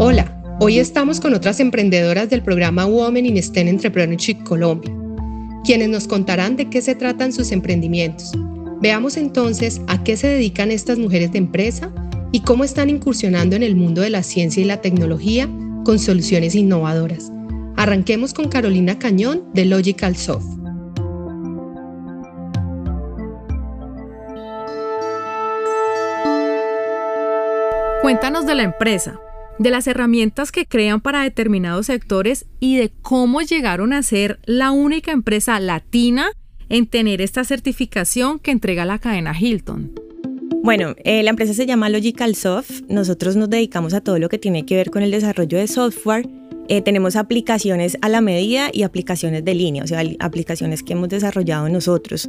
Hola, hoy estamos con otras emprendedoras del programa Women in STEM Entrepreneurship Colombia, quienes nos contarán de qué se tratan sus emprendimientos. Veamos entonces a qué se dedican estas mujeres de empresa y cómo están incursionando en el mundo de la ciencia y la tecnología con soluciones innovadoras. Arranquemos con Carolina Cañón de Logical Soft. Cuéntanos de la empresa, de las herramientas que crean para determinados sectores y de cómo llegaron a ser la única empresa latina en tener esta certificación que entrega la cadena Hilton. Bueno, eh, la empresa se llama Logical Soft. Nosotros nos dedicamos a todo lo que tiene que ver con el desarrollo de software. Eh, tenemos aplicaciones a la medida y aplicaciones de línea, o sea, aplicaciones que hemos desarrollado nosotros.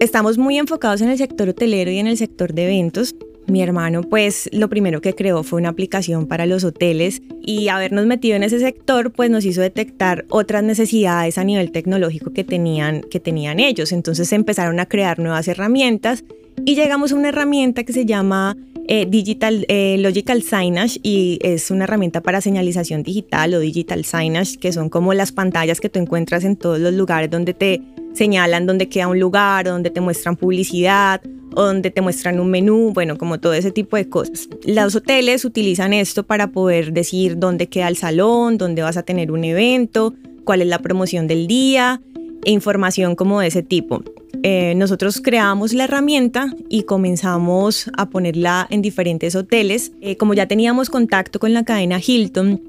Estamos muy enfocados en el sector hotelero y en el sector de eventos. Mi hermano, pues, lo primero que creó fue una aplicación para los hoteles y habernos metido en ese sector, pues, nos hizo detectar otras necesidades a nivel tecnológico que tenían, que tenían ellos. Entonces empezaron a crear nuevas herramientas y llegamos a una herramienta que se llama eh, Digital eh, Logical Signage y es una herramienta para señalización digital o Digital Signage, que son como las pantallas que tú encuentras en todos los lugares donde te señalan dónde queda un lugar, donde te muestran publicidad, donde te muestran un menú, bueno, como todo ese tipo de cosas. Los hoteles utilizan esto para poder decir dónde queda el salón, dónde vas a tener un evento, cuál es la promoción del día, e información como de ese tipo. Eh, nosotros creamos la herramienta y comenzamos a ponerla en diferentes hoteles. Eh, como ya teníamos contacto con la cadena Hilton,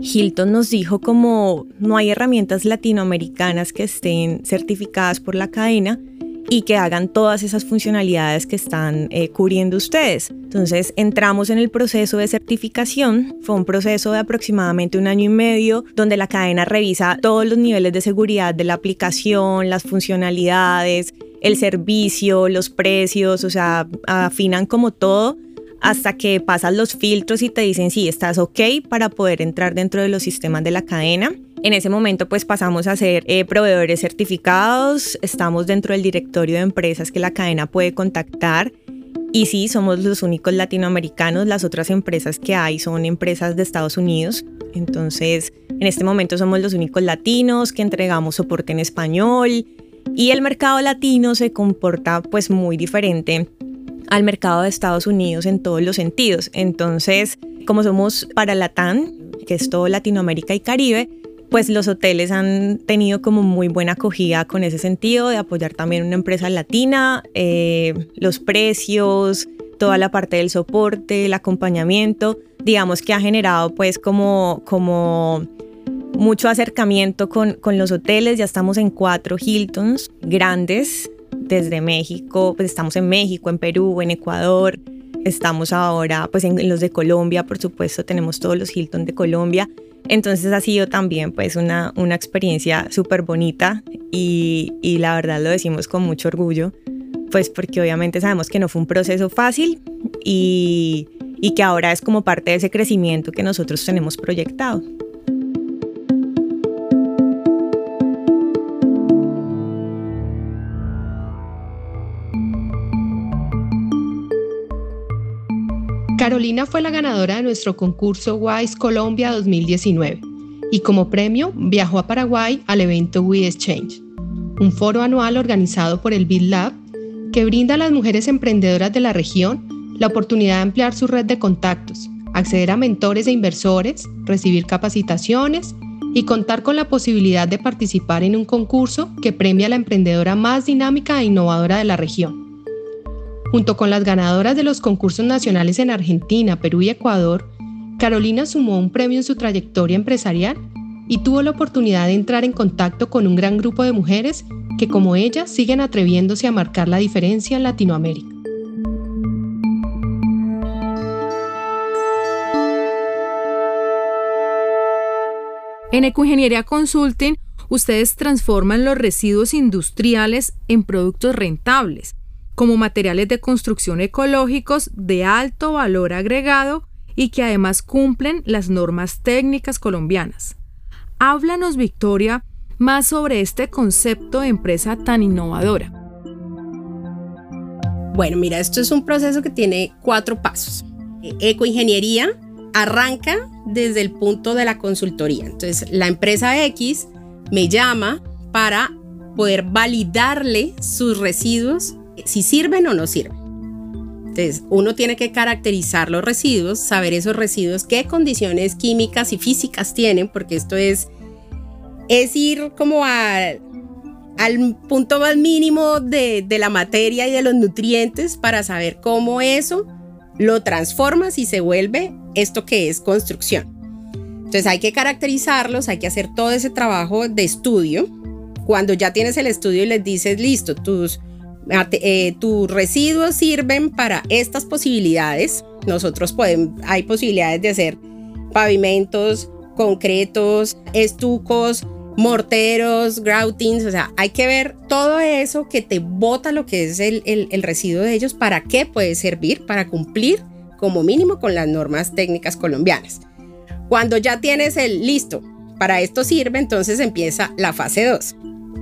Hilton nos dijo como no hay herramientas latinoamericanas que estén certificadas por la cadena y que hagan todas esas funcionalidades que están eh, cubriendo ustedes. Entonces entramos en el proceso de certificación. Fue un proceso de aproximadamente un año y medio donde la cadena revisa todos los niveles de seguridad de la aplicación, las funcionalidades, el servicio, los precios, o sea, afinan como todo hasta que pasan los filtros y te dicen si estás ok para poder entrar dentro de los sistemas de la cadena. En ese momento pues pasamos a ser eh, proveedores certificados, estamos dentro del directorio de empresas que la cadena puede contactar y sí, somos los únicos latinoamericanos, las otras empresas que hay son empresas de Estados Unidos, entonces en este momento somos los únicos latinos que entregamos soporte en español y el mercado latino se comporta pues muy diferente al mercado de Estados Unidos en todos los sentidos. Entonces, como somos para Latam, que es todo Latinoamérica y Caribe, pues los hoteles han tenido como muy buena acogida con ese sentido de apoyar también una empresa latina, eh, los precios, toda la parte del soporte, el acompañamiento, digamos que ha generado pues como, como mucho acercamiento con, con los hoteles, ya estamos en cuatro Hiltons grandes desde México, pues estamos en México, en Perú, en Ecuador, estamos ahora pues en, los de Colombia, por supuesto, tenemos todos los Hilton de Colombia. Entonces ha sido también pues una, una experiencia súper bonita y, y la verdad lo decimos con mucho orgullo, pues porque obviamente sabemos que no fue un proceso fácil y, y que ahora es como parte de ese crecimiento que nosotros tenemos proyectado. Carolina fue la ganadora de nuestro concurso WISE Colombia 2019 y como premio viajó a Paraguay al evento We Exchange, un foro anual organizado por el BitLab que brinda a las mujeres emprendedoras de la región la oportunidad de ampliar su red de contactos, acceder a mentores e inversores, recibir capacitaciones y contar con la posibilidad de participar en un concurso que premia a la emprendedora más dinámica e innovadora de la región. Junto con las ganadoras de los concursos nacionales en Argentina, Perú y Ecuador, Carolina sumó un premio en su trayectoria empresarial y tuvo la oportunidad de entrar en contacto con un gran grupo de mujeres que como ella siguen atreviéndose a marcar la diferencia en Latinoamérica. En Ecoingeniería Consulting, ustedes transforman los residuos industriales en productos rentables como materiales de construcción ecológicos de alto valor agregado y que además cumplen las normas técnicas colombianas. Háblanos, Victoria, más sobre este concepto de empresa tan innovadora. Bueno, mira, esto es un proceso que tiene cuatro pasos. Ecoingeniería, arranca desde el punto de la consultoría. Entonces, la empresa X me llama para poder validarle sus residuos, si sirven o no sirven. Entonces, uno tiene que caracterizar los residuos, saber esos residuos, qué condiciones químicas y físicas tienen, porque esto es, es ir como al punto más mínimo de, de la materia y de los nutrientes para saber cómo eso lo transformas y se vuelve esto que es construcción. Entonces hay que caracterizarlos, hay que hacer todo ese trabajo de estudio. Cuando ya tienes el estudio y les dices, listo, tus, eh, tus residuos sirven para estas posibilidades, nosotros podemos, hay posibilidades de hacer pavimentos, concretos, estucos, morteros, groutings, o sea, hay que ver todo eso que te bota lo que es el, el, residuo de ellos, para qué puede servir, para cumplir como mínimo con las normas técnicas colombianas. Cuando ya tienes el listo, para esto sirve, entonces empieza la fase 2,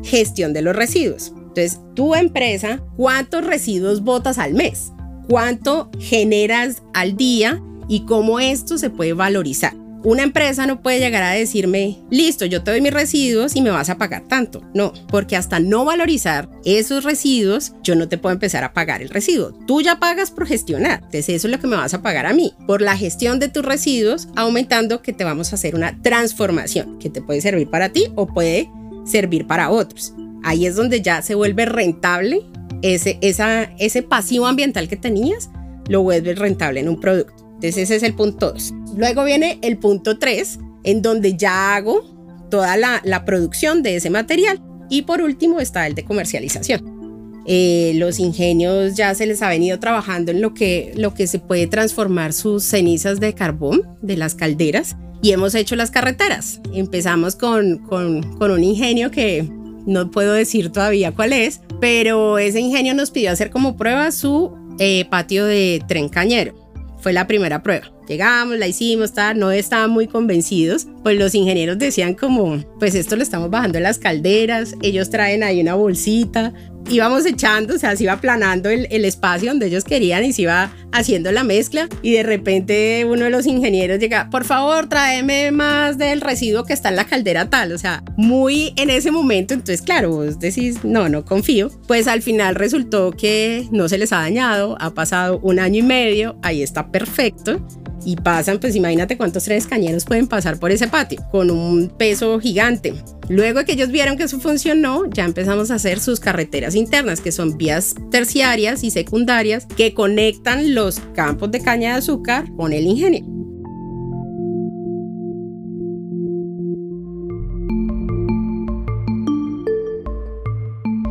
gestión de los residuos. Entonces, tu empresa, ¿cuántos residuos botas al mes? ¿Cuánto generas al día? Y cómo esto se puede valorizar. Una empresa no puede llegar a decirme, listo, yo te doy mis residuos y me vas a pagar tanto. No, porque hasta no valorizar esos residuos, yo no te puedo empezar a pagar el residuo. Tú ya pagas por gestionar, entonces eso es lo que me vas a pagar a mí, por la gestión de tus residuos, aumentando que te vamos a hacer una transformación que te puede servir para ti o puede servir para otros. Ahí es donde ya se vuelve rentable ese, esa, ese pasivo ambiental que tenías, lo vuelves rentable en un producto. Entonces ese es el punto 2. Luego viene el punto 3, en donde ya hago toda la, producción de ese material. Y por último está el de comercialización. Eh, los ingenios ya se les ha venido trabajando en lo que, lo que se puede transformar sus cenizas de carbón de las calderas y hemos hecho las carreteras. Empezamos con, con, con un ingenio que no puedo decir todavía cuál es, pero ese ingenio nos pidió hacer como prueba su eh, patio de tren cañero fue la primera prueba. Llegamos, la hicimos, no estaban muy convencidos, pues los ingenieros decían como, pues esto lo estamos bajando en las calderas, ellos traen ahí una bolsita, íbamos echando, o sea, se iba aplanando el, el, espacio donde ellos querían y se iba haciendo la mezcla. Y de repente uno de los ingenieros llega, por favor, tráeme más del residuo que está en la caldera tal, o sea, muy en ese momento, entonces claro, vos decís, no, no confío, pues al final resultó que no se les ha dañado, ha pasado un año y medio, ahí está perfecto y pasan, pues imagínate cuántos trenes cañeros pueden pasar por ese patio con un peso gigante. Luego de que ellos vieron que eso funcionó, ya empezamos a hacer sus carreteras internas, que son vías terciarias y secundarias que conectan los campos de caña de azúcar con el ingenio.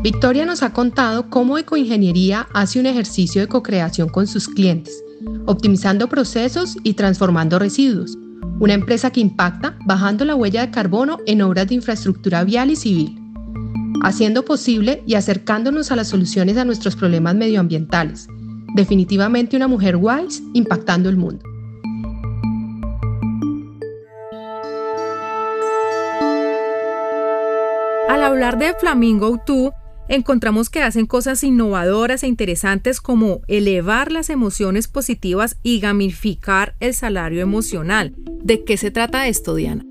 Victoria nos ha contado cómo Ecoingeniería hace un ejercicio de co-creación con sus clientes optimizando procesos y transformando residuos. Una empresa que impacta bajando la huella de carbono en obras de infraestructura vial y civil, haciendo posible y acercándonos a las soluciones a nuestros problemas medioambientales. Definitivamente una mujer wise impactando el mundo. Al hablar de Flamingo 2, encontramos que hacen cosas innovadoras e interesantes como elevar las emociones positivas y gamificar el salario emocional. ¿De qué se trata esto, Diana?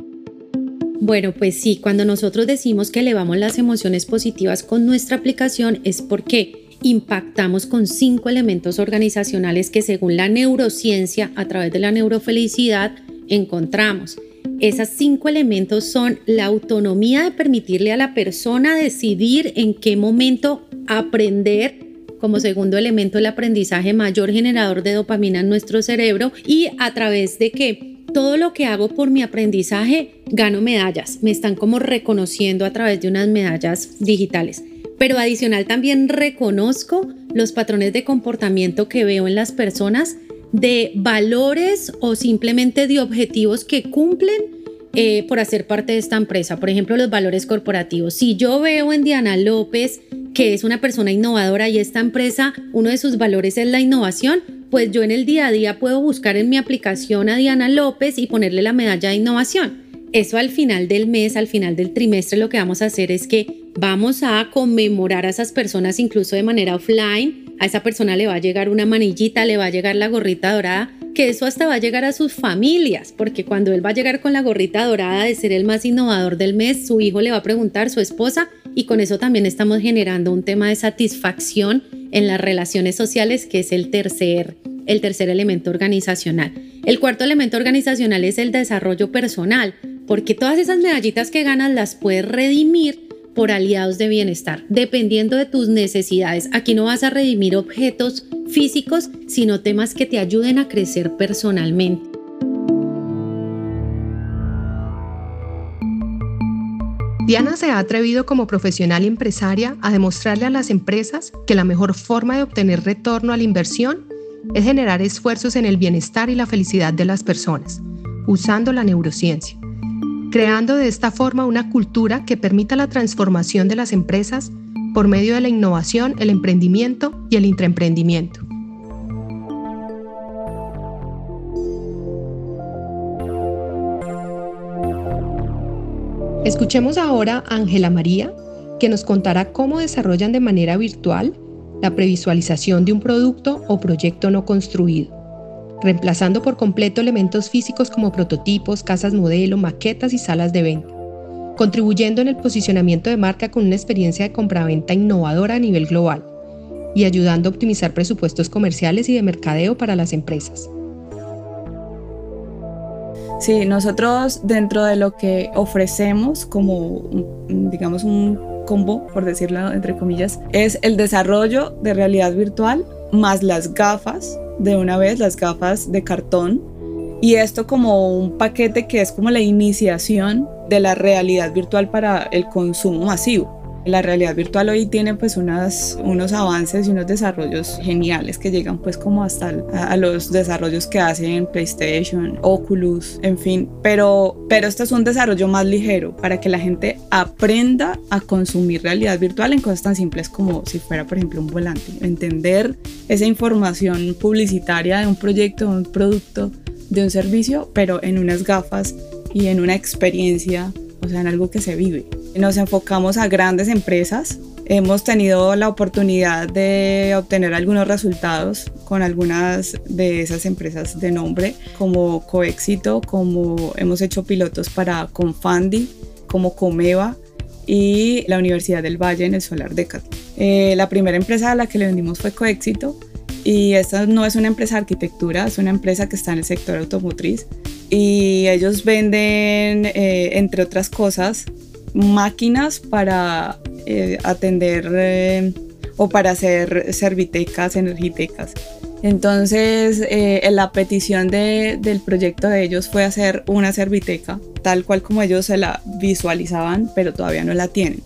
Bueno, pues sí, cuando nosotros decimos que elevamos las emociones positivas con nuestra aplicación es porque impactamos con cinco elementos organizacionales que según la neurociencia, a través de la neurofelicidad, encontramos. Esos cinco elementos son la autonomía de permitirle a la persona decidir en qué momento aprender como segundo elemento el aprendizaje mayor generador de dopamina en nuestro cerebro y a través de que todo lo que hago por mi aprendizaje gano medallas, me están como reconociendo a través de unas medallas digitales. Pero adicional también reconozco los patrones de comportamiento que veo en las personas de valores o simplemente de objetivos que cumplen eh, por hacer parte de esta empresa. Por ejemplo, los valores corporativos. Si yo veo en Diana López que es una persona innovadora y esta empresa, uno de sus valores es la innovación, pues yo en el día a día puedo buscar en mi aplicación a Diana López y ponerle la medalla de innovación. Eso al final del mes, al final del trimestre, lo que vamos a hacer es que vamos a conmemorar a esas personas incluso de manera offline a esa persona le va a llegar una manillita, le va a llegar la gorrita dorada que eso hasta va a llegar a sus familias, porque cuando él va a llegar con la gorrita dorada de ser el más innovador del mes, su hijo le va a preguntar, su esposa, y con eso también estamos generando un tema de satisfacción en las relaciones sociales, que es el tercer, el tercer elemento organizacional. El cuarto elemento organizacional es el desarrollo personal, porque todas esas medallitas que ganas las puedes redimir por aliados de bienestar, dependiendo de tus necesidades. Aquí no vas a redimir objetos físicos, sino temas que te ayuden a crecer personalmente. Diana se ha atrevido como profesional y empresaria a demostrarle a las empresas que la mejor forma de obtener retorno a la inversión es generar esfuerzos en el bienestar y la felicidad de las personas, usando la neurociencia creando de esta forma una cultura que permita la transformación de las empresas por medio de la innovación, el emprendimiento y el intraemprendimiento. Escuchemos ahora a Ángela María, que nos contará cómo desarrollan de manera virtual la previsualización de un producto o proyecto no construido reemplazando por completo elementos físicos como prototipos, casas modelo, maquetas y salas de venta, contribuyendo en el posicionamiento de marca con una experiencia de compraventa innovadora a nivel global y ayudando a optimizar presupuestos comerciales y de mercadeo para las empresas. Sí, nosotros dentro de lo que ofrecemos como, digamos, un combo, por decirlo entre comillas, es el desarrollo de realidad virtual más las gafas de una vez las gafas de cartón y esto como un paquete que es como la iniciación de la realidad virtual para el consumo masivo. La realidad virtual hoy tiene pues unos avances y unos desarrollos geniales que llegan pues como hasta a, los desarrollos que hacen PlayStation, Oculus, en fin. Pero, pero este es un desarrollo más ligero para que la gente aprenda a consumir realidad virtual en cosas tan simples como si fuera por ejemplo un volante. Entender esa información publicitaria de un proyecto, de un producto, de un servicio, pero en unas gafas y en una experiencia, o sea, en algo que se vive. Nos enfocamos a grandes empresas. Hemos tenido la oportunidad de obtener algunos resultados con algunas de esas empresas de nombre, como Coéxito, como hemos hecho pilotos para Confandi, como Comeva y la Universidad del Valle en el Solar Decathlon. Eh, la primera empresa a la que le vendimos fue Coéxito y esta no es una empresa de arquitectura, es una empresa que está en el sector automotriz y ellos venden, eh, entre otras cosas, máquinas para eh, atender eh, o para hacer servitecas, energitecas. Entonces, eh, la petición del proyecto de ellos fue hacer una serviteca, tal cual como ellos se la visualizaban, pero todavía no la tienen.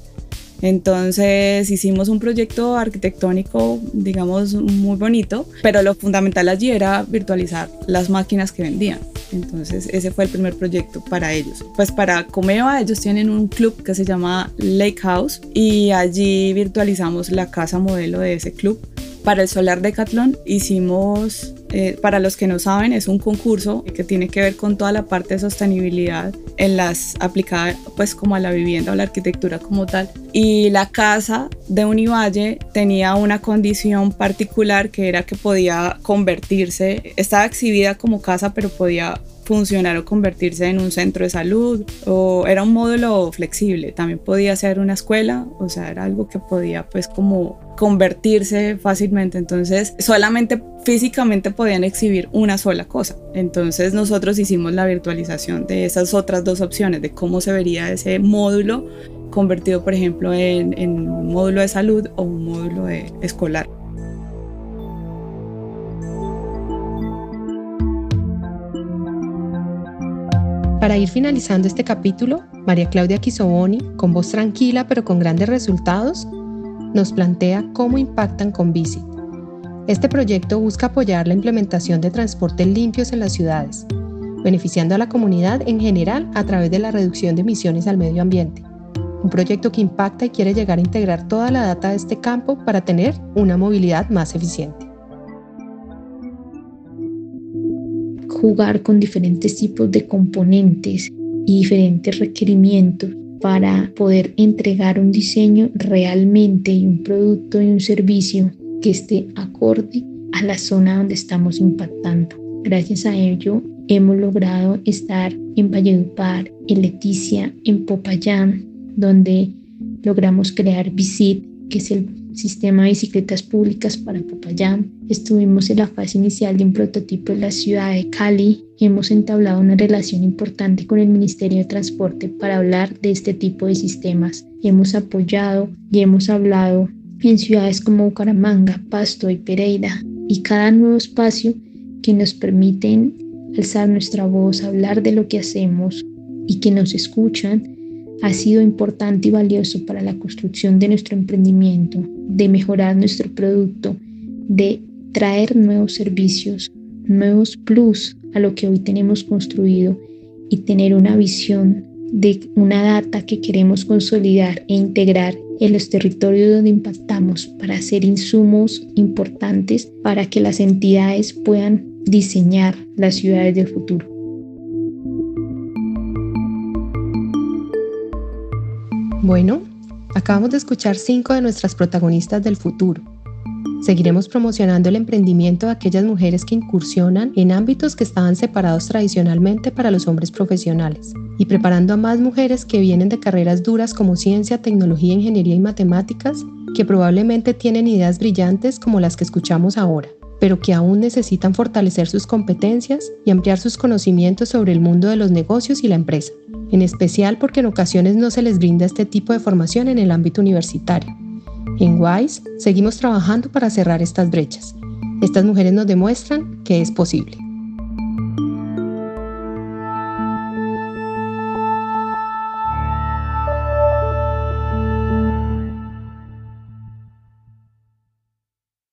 Entonces hicimos un proyecto arquitectónico, digamos, muy bonito, pero lo fundamental allí era virtualizar las máquinas que vendían. Entonces ese fue el primer proyecto para ellos. Pues para Comeva ellos tienen un club que se llama Lake House y allí virtualizamos la casa modelo de ese club. Para el Solar Decathlon hicimos eh, para los que no saben, es un concurso que tiene que ver con toda la parte de sostenibilidad en las aplicada pues como a la vivienda o la arquitectura como tal. Y la casa de Univalle tenía una condición particular que era que podía convertirse, estaba exhibida como casa pero podía funcionar o convertirse en un centro de salud o era un módulo flexible, también podía ser una escuela, o sea, era algo que podía pues como convertirse fácilmente, entonces solamente físicamente podían exhibir una sola cosa. Entonces nosotros hicimos la virtualización de esas otras dos opciones, de cómo se vería ese módulo convertido, por ejemplo, en, un módulo de salud o un módulo de escolar. Para ir finalizando este capítulo, María Claudia Quisoboni, con voz tranquila pero con grandes resultados, nos plantea cómo impactan con Visit. Este proyecto busca apoyar la implementación de transportes limpios en las ciudades, beneficiando a la comunidad en general a través de la reducción de emisiones al medio ambiente. Un proyecto que impacta y quiere llegar a integrar toda la data de este campo para tener una movilidad más eficiente. jugar con diferentes tipos de componentes y diferentes requerimientos para poder entregar un diseño realmente y un producto y un servicio que esté acorde a la zona donde estamos impactando. Gracias a ello hemos logrado estar en Valledupar, en Leticia, en Popayán, donde logramos crear Visit, que es el sistema de bicicletas públicas para Popayán. Estuvimos en la fase inicial de un prototipo en la ciudad de Cali. Hemos entablado una relación importante con el Ministerio de Transporte para hablar de este tipo de sistemas. Hemos apoyado y hemos hablado en ciudades como Bucaramanga, Pasto y Pereira. Y cada nuevo espacio que nos permiten alzar nuestra voz, hablar de lo que hacemos y que nos escuchan, ha sido importante y valioso para la construcción de nuestro emprendimiento, de mejorar nuestro producto, de traer nuevos servicios, nuevos plus a lo que hoy tenemos construido y tener una visión de una data que queremos consolidar e integrar en los territorios donde impactamos para hacer insumos importantes para que las entidades puedan diseñar las ciudades del futuro. Bueno, acabamos de escuchar cinco de nuestras protagonistas del futuro. Seguiremos promocionando el emprendimiento de aquellas mujeres que incursionan en ámbitos que estaban separados tradicionalmente para los hombres profesionales y preparando a más mujeres que vienen de carreras duras como ciencia, tecnología, ingeniería y matemáticas, que probablemente tienen ideas brillantes como las que escuchamos ahora, pero que aún necesitan fortalecer sus competencias y ampliar sus conocimientos sobre el mundo de los negocios y la empresa en especial porque en ocasiones no se les brinda este tipo de formación en el ámbito universitario. En WISE seguimos trabajando para cerrar estas brechas. Estas mujeres nos demuestran que es posible.